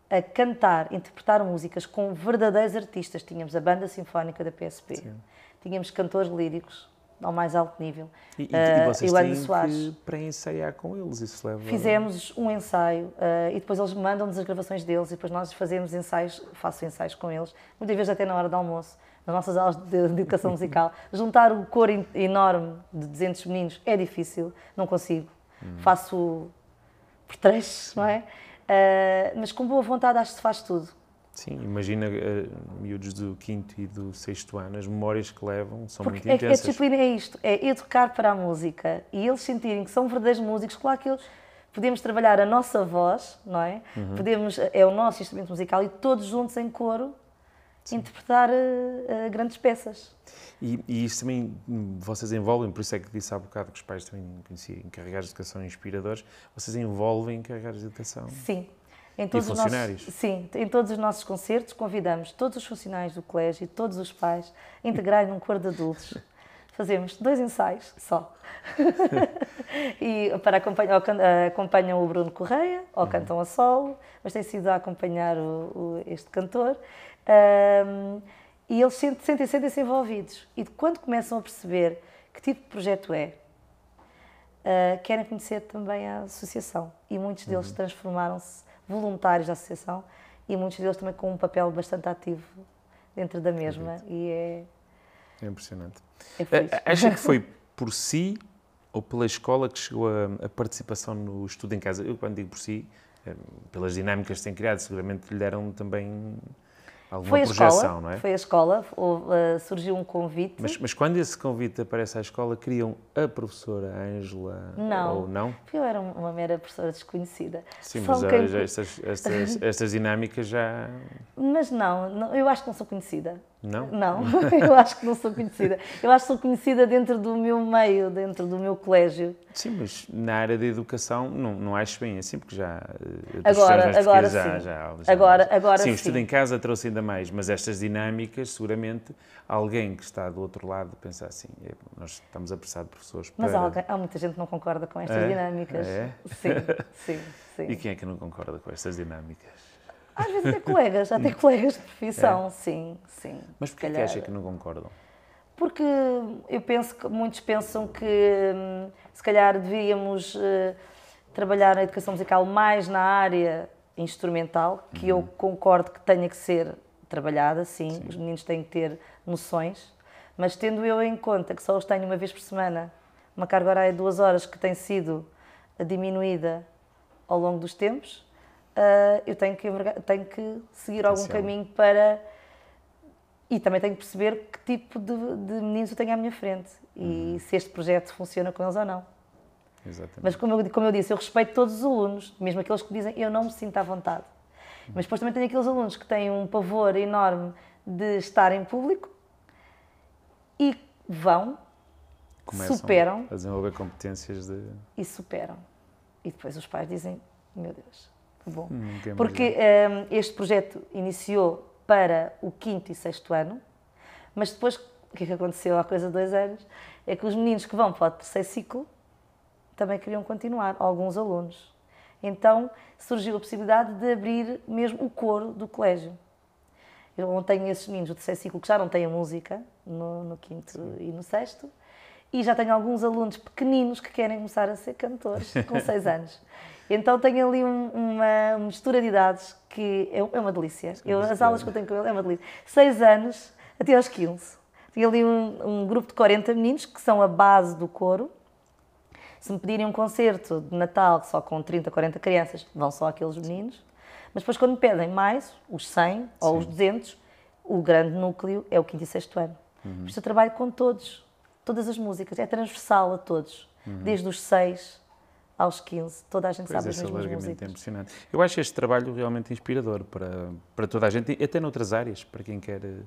Speaker 3: a cantar, interpretar músicas com verdadeiros artistas. Tínhamos a banda sinfónica da PSP, tínhamos cantores líricos ao mais alto nível.
Speaker 2: E, e,
Speaker 3: Ah,
Speaker 2: e vocês têm
Speaker 3: Soares.
Speaker 2: que pré-ensaiar com eles. Isso leva...
Speaker 3: Fizemos um ensaio ah, e depois eles mandam-nos as gravações deles e depois nós fazemos ensaios, faço ensaios com eles, muitas vezes até na hora do almoço, nas nossas aulas de, de educação musical. Juntar o coro en- enorme de 200 meninos é difícil, não consigo. Faço por trechos, não é? Ah, mas com boa vontade acho que se faz tudo.
Speaker 2: Sim, imagina eh, miúdos do quinto e do sexto ano, as memórias que levam são
Speaker 3: Porque
Speaker 2: muito
Speaker 3: a, a
Speaker 2: intensas.
Speaker 3: disciplina é isto, é educar para a música e eles sentirem que são verdadeiros músicos. Claro que eles podemos trabalhar a nossa voz, não é?
Speaker 2: Uhum.
Speaker 3: Podemos, é o nosso instrumento musical e todos juntos em coro interpretar eh, eh, grandes peças.
Speaker 2: E, e isso também hum, vocês envolvem, por isso é que disse há bocado que os pais também conheciam encarregados de educação e inspiradores, vocês envolvem encarregados de educação.
Speaker 3: Sim. Em todos os
Speaker 2: funcionários?
Speaker 3: Nossos, sim, em todos os nossos concertos convidamos todos os funcionários do colégio e todos os pais a integrarem num coro de adultos. Fazemos dois ensaios só. e para acompanhar, acompanham o Bruno Correia, ou cantam a solo, mas tem sido a acompanhar o, o- este cantor. Ahm, e eles sentem- sentem- sentem-se envolvidos. E quando começam a perceber que tipo de projeto é, Uh, querem conhecer também a associação e muitos deles transformaram-se voluntários da associação e muitos deles também com um papel bastante ativo dentro da mesma e é,
Speaker 2: É impressionante.
Speaker 3: é
Speaker 2: Acha que foi por si ou pela escola que chegou a, a participação no estudo em casa? Eu, quando digo por si, eh, pelas dinâmicas que têm criado, seguramente lhe deram também alguma
Speaker 3: Foi a
Speaker 2: projeção,
Speaker 3: escola,
Speaker 2: não é?
Speaker 3: foi a escola, uh, surgiu um convite.
Speaker 2: Mas, mas quando esse convite aparece à escola, queriam a professora Ângela
Speaker 3: Não.
Speaker 2: ou não?
Speaker 3: Eu era uma mera professora desconhecida.
Speaker 2: Sim,
Speaker 3: Só
Speaker 2: mas
Speaker 3: quem-
Speaker 2: estas, estas, estas dinâmicas já.
Speaker 3: Mas não, eu acho que não sou conhecida.
Speaker 2: Não?
Speaker 3: Não, eu acho que não sou conhecida. Eu acho que sou conhecida dentro do meu meio, dentro do meu colégio.
Speaker 2: Sim, mas na área da educação não, não acho bem assim, porque já. eh,
Speaker 3: Agora- agora sim.
Speaker 2: Já, já,
Speaker 3: Agora- agora
Speaker 2: sim. o
Speaker 3: sim.
Speaker 2: estudo em casa trouxe ainda mais, mas estas dinâmicas, seguramente, alguém que está do outro lado pensa assim: é, nós estamos a precisar de professores
Speaker 3: Mas
Speaker 2: para.
Speaker 3: há, alguém- há muita gente que não concorda com estas
Speaker 2: É?
Speaker 3: dinâmicas.
Speaker 2: É?
Speaker 3: Sim, sim, sim.
Speaker 2: E quem é que não concorda com estas dinâmicas?
Speaker 3: Às vezes até colegas, até colegas de profissão, sim, sim.
Speaker 2: É? Mas porquê que
Speaker 3: calhar.
Speaker 2: acha que não concordam?
Speaker 3: Porque eu penso que muitos pensam que hum, se calhar devíamos eh, trabalhar na educação musical mais na área instrumental, que eu concordo que tenha que ser trabalhada, sim, os meninos têm que ter noções, mas tendo eu em conta que só os tenho uma vez por semana, uma carga horária de duas horas que tem sido diminuída ao longo dos tempos, eh, eu tenho que, tenho que seguir algum caminho para e também tenho que perceber que tipo de, de meninos eu tenho à minha frente e se este projeto funciona com eles ou não.
Speaker 2: Exatamente.
Speaker 3: Mas como eu, como eu disse, eu respeito todos os alunos, mesmo aqueles que dizem eu não me sinto à vontade. Mas depois também tenho aqueles alunos que têm um pavor enorme de estar em público e vão
Speaker 2: Começam
Speaker 3: superam.
Speaker 2: a desenvolver competências de.
Speaker 3: e superam. E depois os pais dizem, meu Deus, bom.
Speaker 2: Nunca
Speaker 3: Porque hum, este projeto iniciou para o quinto e sexto ano, mas depois, o que é que aconteceu há coisa de dois anos? É que os meninos que vão para o terceiro ciclo também queriam continuar, alguns alunos. Então surgiu a possibilidade de abrir mesmo o coro do colégio. Eu não tenho esses meninos do terceiro ciclo que já não têm a música no, no quinto e no sexto, e já tenho alguns alunos pequeninos que querem começar a ser cantores com seis anos. Então tenho ali um- uma mistura de idades que é, é uma delícia. Eu, as aulas que eu tenho com ele é uma delícia. Seis anos até aos 15. Tenho ali um, um grupo de 40 meninos que são a base do coro. Se me pedirem um concerto de Natal só com 30, 40 crianças, vão só aqueles meninos. Mas depois, quando me pedem mais, os 100 ou os 200, o grande núcleo é o quinto e sexto ano.
Speaker 2: Uhum.
Speaker 3: Por isso eu trabalho com todos, todas as músicas, é transversal a todos, desde os 6 aos 15, toda a gente.
Speaker 2: Pois
Speaker 3: sabe
Speaker 2: esse
Speaker 3: mesmas
Speaker 2: alargamento é impressionante. Eu acho este trabalho realmente inspirador para, para toda a gente, até noutras áreas, para quem quer eh,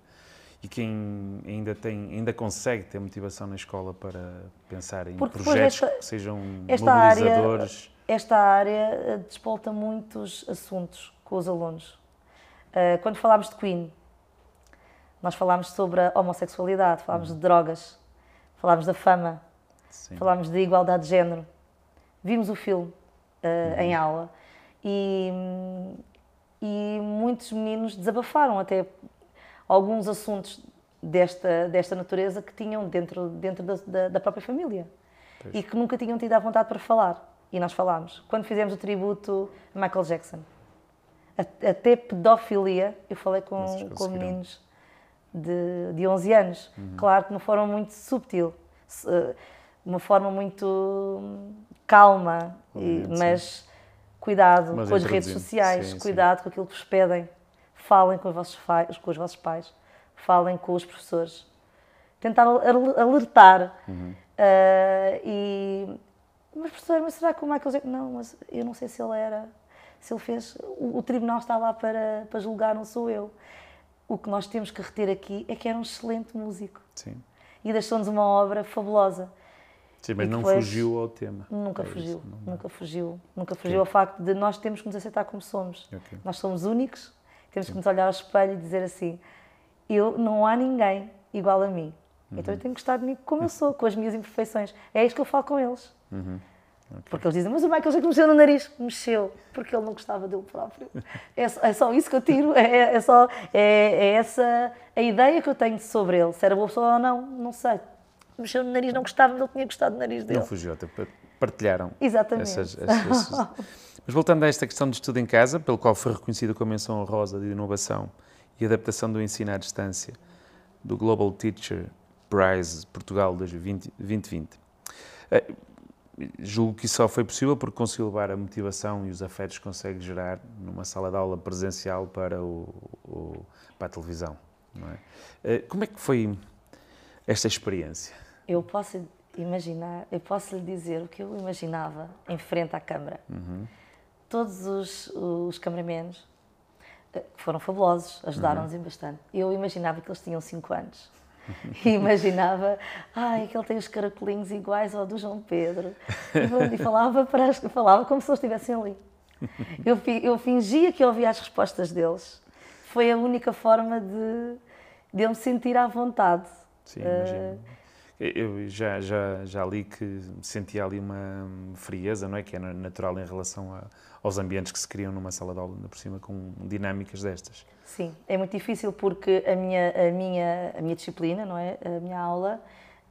Speaker 2: e quem ainda tem, ainda consegue ter motivação na escola para pensar em
Speaker 3: Porque
Speaker 2: projetos
Speaker 3: esta-
Speaker 2: que sejam
Speaker 3: esta área-
Speaker 2: mobilizadores.
Speaker 3: Esta área eh, despolta muitos assuntos com os alunos. Eh, Quando falámos de Queen, nós falámos sobre a homossexualidade, falámos de drogas, falámos da fama,
Speaker 2: Sim.
Speaker 3: falámos de igualdade de género. Vimos o filme eh,
Speaker 2: Uhum.
Speaker 3: em aula e, e muitos meninos desabafaram até alguns assuntos desta, desta natureza que tinham dentro, dentro da, da- da própria família e que nunca tinham tido à vontade para falar. E nós falámos. Quando fizemos o tributo a Michael Jackson, a- até pedofilia, eu falei com, com meninos de, de 11 anos. Claro que uma forma muito subtil, de uma forma muito calma, e-
Speaker 2: sim.
Speaker 3: mas cuidado
Speaker 2: Mas
Speaker 3: com as redes sociais,
Speaker 2: sim, sim.
Speaker 3: cuidado com aquilo que vos pedem. Falem com os vossos, com os vossos pais, falem com os professores. Tentar al- alertar.
Speaker 2: Uhum.
Speaker 3: Ah, e, mas professor, mas será que o Michael. Não, mas eu não sei se ele era... Se ele fez... O, o tribunal está lá para, para julgar, não sou eu. O que nós temos que reter aqui é que era um excelente músico.
Speaker 2: Sim.
Speaker 3: E deixou-nos uma obra fabulosa.
Speaker 2: Sim, mas não fugiu ao tema.
Speaker 3: Nunca
Speaker 2: É isso,
Speaker 3: fugiu, nunca fugiu, nunca fugiu ao facto de nós temos que nos aceitar como somos.
Speaker 2: Ok.
Speaker 3: Nós somos únicos, temos que nos olhar ao espelho e dizer assim: eu não há ninguém igual a mim. Então eu tenho que gostar de mim como eu sou, com as minhas imperfeições. É isto que eu falo com eles. Porque eles dizem, mas o Michael Jackson mexeu no nariz. Mexeu, porque ele não gostava dele próprio. É só, é só isso que eu tiro, é, é só, é, é essa a ideia que eu tenho sobre ele. Se era boa pessoa ou não, não sei. Mexeu no nariz, não gostava, ele tinha gostado do nariz dele.
Speaker 2: Não fugiu, partilharam.
Speaker 3: Exatamente.
Speaker 2: essas- essas- Mas voltando a esta questão de estudo em casa, pelo qual foi reconhecida com a menção honrosa de inovação e adaptação do ensino à distância do Global Teacher Prize Portugal 2020. 2020. Eh, Julgo que isso só foi possível porque conseguiu levar a motivação e os afetos que consegue gerar numa sala de aula presencial para, o, o- para a televisão. é? Eh, Como é que foi esta experiência?
Speaker 3: Eu posso imaginar, eu posso lhe dizer o que eu imaginava em frente à câmara. Todos os, os cameramenos eh, foram fabulosos, ajudaram-nos
Speaker 2: Uhum.
Speaker 3: bastante. Eu imaginava que eles tinham 5 anos. E imaginava, ai, que ele tem os caracolinhos iguais ao do João Pedro. E, falava, para as, falava como se eles estivessem ali. Eu, eu fingia que ouvia as respostas deles. Foi a única forma de, de eu me sentir à vontade.
Speaker 2: Sim,
Speaker 3: Eh,
Speaker 2: imagino. Eu já, já, já li que sentia ali uma frieza, não é? Que é natural em relação a- aos ambientes que se criam numa sala de aula, ainda por cima, com dinâmicas destas.
Speaker 3: Sim, é muito difícil porque a minha, a minha, a minha disciplina, não é? A minha aula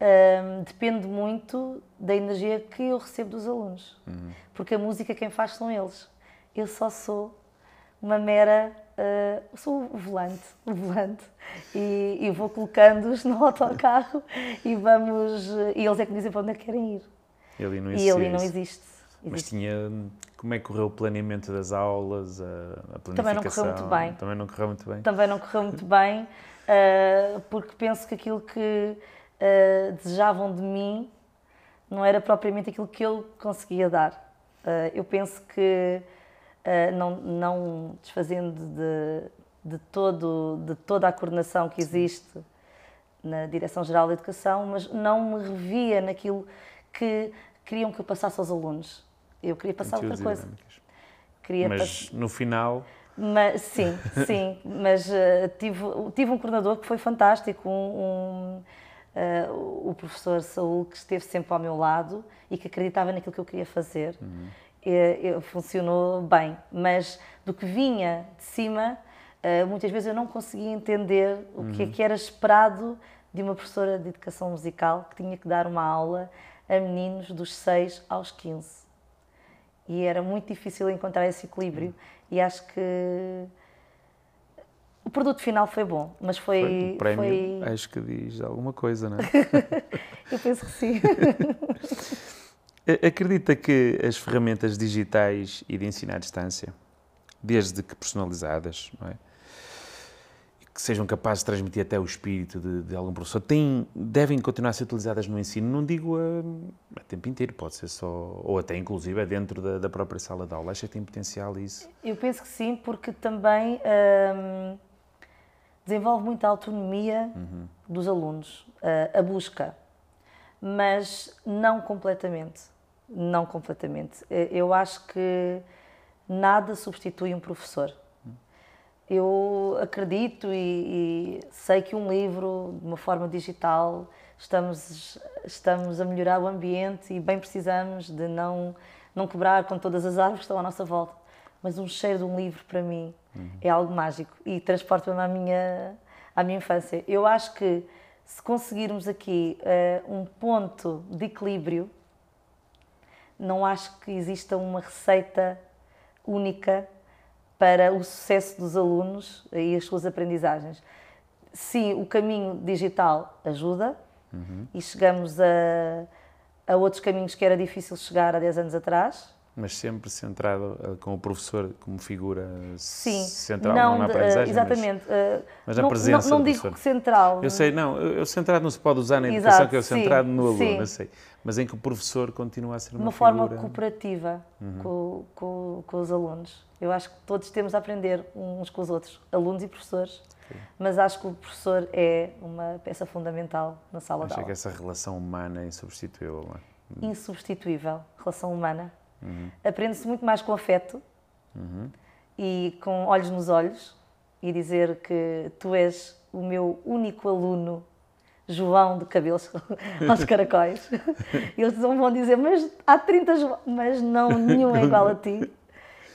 Speaker 3: hum, depende muito da energia que eu recebo dos alunos. Porque a música quem faz são eles. Eu só sou uma mera. Ah, sou o volante, o volante. E, e vou colocando-os no autocarro e vamos. E eles é que me dizem para onde é que querem ir.
Speaker 2: E ali não
Speaker 3: E
Speaker 2: existia
Speaker 3: ali não
Speaker 2: isso.
Speaker 3: existe.
Speaker 2: Mas
Speaker 3: Existe.
Speaker 2: tinha. Como é que correu o planeamento das aulas, a, a planificação?
Speaker 3: Também não correu muito bem.
Speaker 2: Também não correu muito bem.
Speaker 3: também não correu muito bem, ah, porque penso que aquilo que ah, desejavam de mim não era propriamente aquilo que eu conseguia dar. Eu penso que, ah, não, não desfazendo de, de, todo, de toda a coordenação que existe na Direção-Geral da Educação, mas não me revia naquilo que queriam que eu passasse aos alunos. Eu queria passar outra coisa. Queria pass-
Speaker 2: Mas no final,
Speaker 3: mas, sim, sim, mas eh, tive, tive um coordenador que foi fantástico, um, um, eh, o professor Saúl, que esteve sempre ao meu lado e que acreditava naquilo que eu queria fazer. Eh, eh, funcionou bem, mas do que vinha de cima, eh, muitas vezes eu não conseguia entender o que é que era esperado de uma professora de educação musical que tinha que dar uma aula a meninos dos 6 aos 15 e era muito difícil encontrar esse equilíbrio. E acho que o produto final foi bom, mas foi,
Speaker 2: foi, o prémio
Speaker 3: foi-
Speaker 2: acho que diz alguma coisa, não é?
Speaker 3: eu penso que sim.
Speaker 2: Acredita que as ferramentas digitais e de ensino à distância, desde que personalizadas, é? Que sejam capazes de transmitir até o espírito de, de algum professor, têm, devem continuar a ser utilizadas no ensino? Não digo a, a tempo inteiro, pode ser só, ou até inclusive dentro da, da própria sala de aula. Acha que tem potencial isso?
Speaker 3: Eu penso que sim, porque também hum, desenvolve muita autonomia dos alunos, a busca, mas não completamente. Não completamente. Eh, Eu acho que nada substitui um professor. Eu acredito e, e sei que um livro, de uma forma digital, estamos, estamos a melhorar o ambiente e bem precisamos de não, não quebrar com todas as árvores que estão à nossa volta. Mas um cheiro de um livro, para mim, é algo mágico e transporta-me à minha, à minha infância. Eu acho que se conseguirmos aqui eh, um ponto de equilíbrio, não acho que exista uma receita única para o sucesso dos alunos e as suas aprendizagens. Sim, o caminho digital ajuda e chegamos a, a outros caminhos que era difícil chegar há 10 anos atrás.
Speaker 2: Mas sempre centrado eh, com o professor como figura
Speaker 3: Sim,
Speaker 2: central, não, na
Speaker 3: de-
Speaker 2: aprendizagem, mas-
Speaker 3: exatamente. eh,
Speaker 2: mas na
Speaker 3: não,
Speaker 2: presença
Speaker 3: não, não digo
Speaker 2: professor.
Speaker 3: que central.
Speaker 2: Eu sei, não, eu eu centrado não se pode usar na
Speaker 3: Exato,
Speaker 2: educação, que é o
Speaker 3: sim,
Speaker 2: centrado no aluno,
Speaker 3: sim.
Speaker 2: eu sei. Mas em que o professor continua a ser
Speaker 3: de
Speaker 2: uma,
Speaker 3: uma forma
Speaker 2: figura...
Speaker 3: cooperativa
Speaker 2: Uhum.
Speaker 3: com, com, com os alunos. Eu acho que todos temos a aprender uns com os outros, alunos e professores. Mas acho que o professor é uma peça fundamental na sala de
Speaker 2: Acha
Speaker 3: aula.
Speaker 2: que essa relação humana é insubstituível, não é?
Speaker 3: Insubstituível, relação humana.
Speaker 2: Uhum.
Speaker 3: Aprende-se muito mais com afeto e com olhos nos olhos e dizer que tu és o meu único aluno João de cabelos aos caracóis. E eles não vão dizer, mas há 30 João, mas não, nenhum é igual a ti.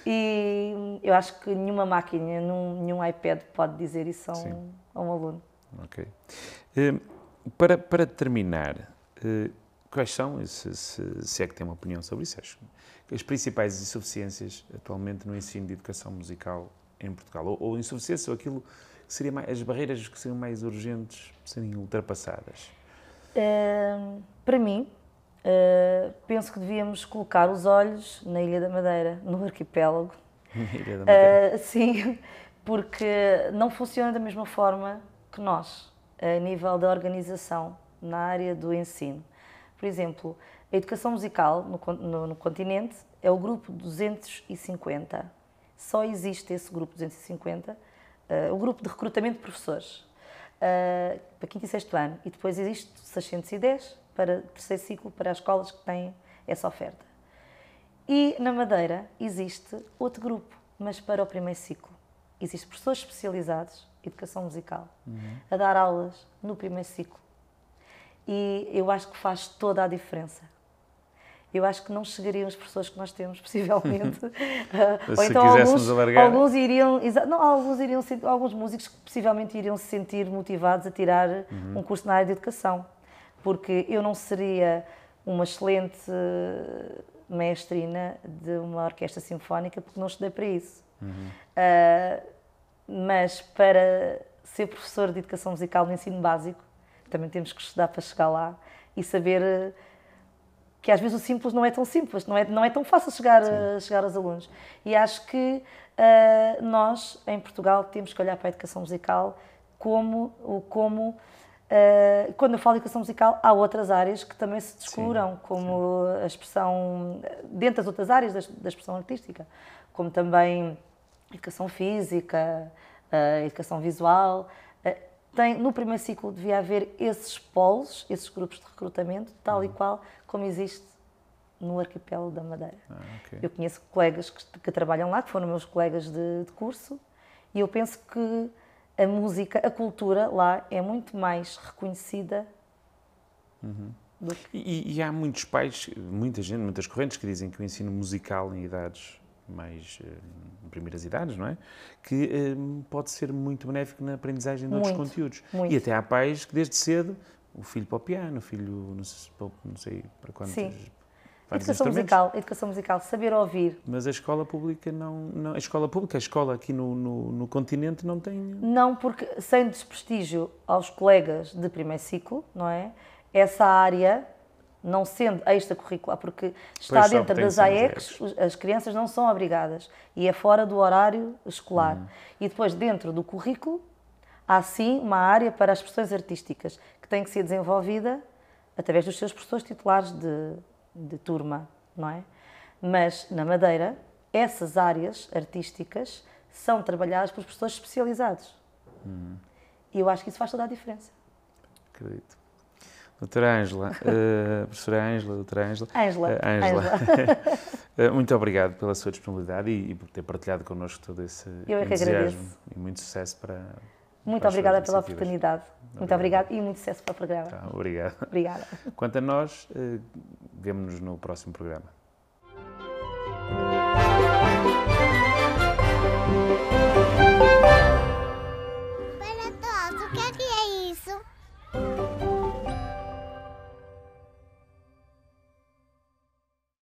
Speaker 3: E eu acho que nenhuma máquina, nenhum, nenhum iPad pode dizer isso a um, a um aluno.
Speaker 2: Ok. Eh, para, para terminar, eh, quais são, se, se, se é que tem uma opinião sobre isso, acho, as principais insuficiências atualmente no ensino de educação musical em Portugal? Ou, ou insuficiência, ou aquilo que seria mais, as barreiras que seriam mais urgentes serem ultrapassadas?
Speaker 3: Uh, para mim, uh, penso que devíamos colocar os olhos na Ilha da Madeira, no arquipélago.
Speaker 2: Ilha da Madeira.
Speaker 3: Uh, sim, porque não funciona da mesma forma que nós, a nível da organização na área do ensino. Por exemplo, a educação musical no, no- no continente é o grupo 250. só existe esse grupo 250, uh, o grupo de recrutamento de professores, uh, para quinto e sexto ano, e depois existe 610 para terceiro ciclo, para as escolas que têm essa oferta. E na Madeira existe outro grupo, mas para o primeiro ciclo. Existem professores especializados em educação musical uhum. a dar aulas no primeiro ciclo. E eu acho que faz toda a diferença. Eu acho que não chegariam as professores que nós temos, possivelmente.
Speaker 2: Ou então alguns,
Speaker 3: alguns iriam, não, alguns iriam, alguns músicos que possivelmente iriam se sentir motivados a tirar uhum. um curso na área de educação, porque eu não seria uma excelente mestrina de uma orquestra sinfónica porque não estudei para isso. Uhum. Uh, mas para ser professor de educação musical no ensino básico, também temos que estudar para chegar lá e saber que às vezes o simples não é tão simples, não é, não é tão fácil chegar, a, chegar aos alunos. E acho que uh, nós, em Portugal, temos que olhar para a educação musical como, como Uh, quando eu falo de educação musical, há outras áreas que também se descuram, sim, como sim. a expressão, dentro das outras áreas da, da expressão artística, como também educação física, uh, educação visual. Tem, no primeiro ciclo devia haver esses polos, esses grupos de recrutamento, tal uhum. e qual como existe no arquipélago da Madeira. Ah, okay. Eu conheço colegas que, que, trabalham lá, que foram meus colegas de, de curso, e eu penso que a música, a cultura lá é muito mais reconhecida.
Speaker 2: Uhum. Que... E, e, há muitos pais, muita gente, muitas correntes que dizem que o ensino musical em idades mais em primeiras idades, não é? Que um, eh, pode ser muito benéfico na aprendizagem de muito, outros conteúdos. Muito. E até há pais que desde cedo o filho para o piano, o filho não sei, não sei para quantos
Speaker 3: Sim. Educação musical, educação musical, saber ouvir.
Speaker 2: Mas a escola pública não, não a escola pública, a escola aqui no, no, no, continente não tem.
Speaker 3: Não, porque sem desprestígio aos colegas de primeiro ciclo, não é? Essa área, não sendo extracurricular, porque está pois dentro das AECs, as crianças não são obrigadas e é fora do horário escolar. Uhum. E depois, dentro do currículo, há sim uma área para as expressões artísticas que tem que ser desenvolvida através dos seus professores titulares de de turma, não é? Mas na Madeira, essas áreas artísticas são trabalhadas por professores especializados. Hum. E eu acho que isso faz toda a diferença.
Speaker 2: Acredito. Doutora Ângela, uh, professora Ângela, doutora Ângela.
Speaker 3: Ângela. Uh,
Speaker 2: uh, muito obrigado pela sua disponibilidade e, e, por ter partilhado connosco todo esse
Speaker 3: Eu é agradeço.
Speaker 2: E muito sucesso para.
Speaker 3: Muito para obrigada pela oportunidade. Obrigado. Muito obrigado e muito sucesso para o programa.
Speaker 2: Tá, obrigado.
Speaker 3: Obrigada.
Speaker 2: Quanto a nós, Vemo-nos no próximo programa.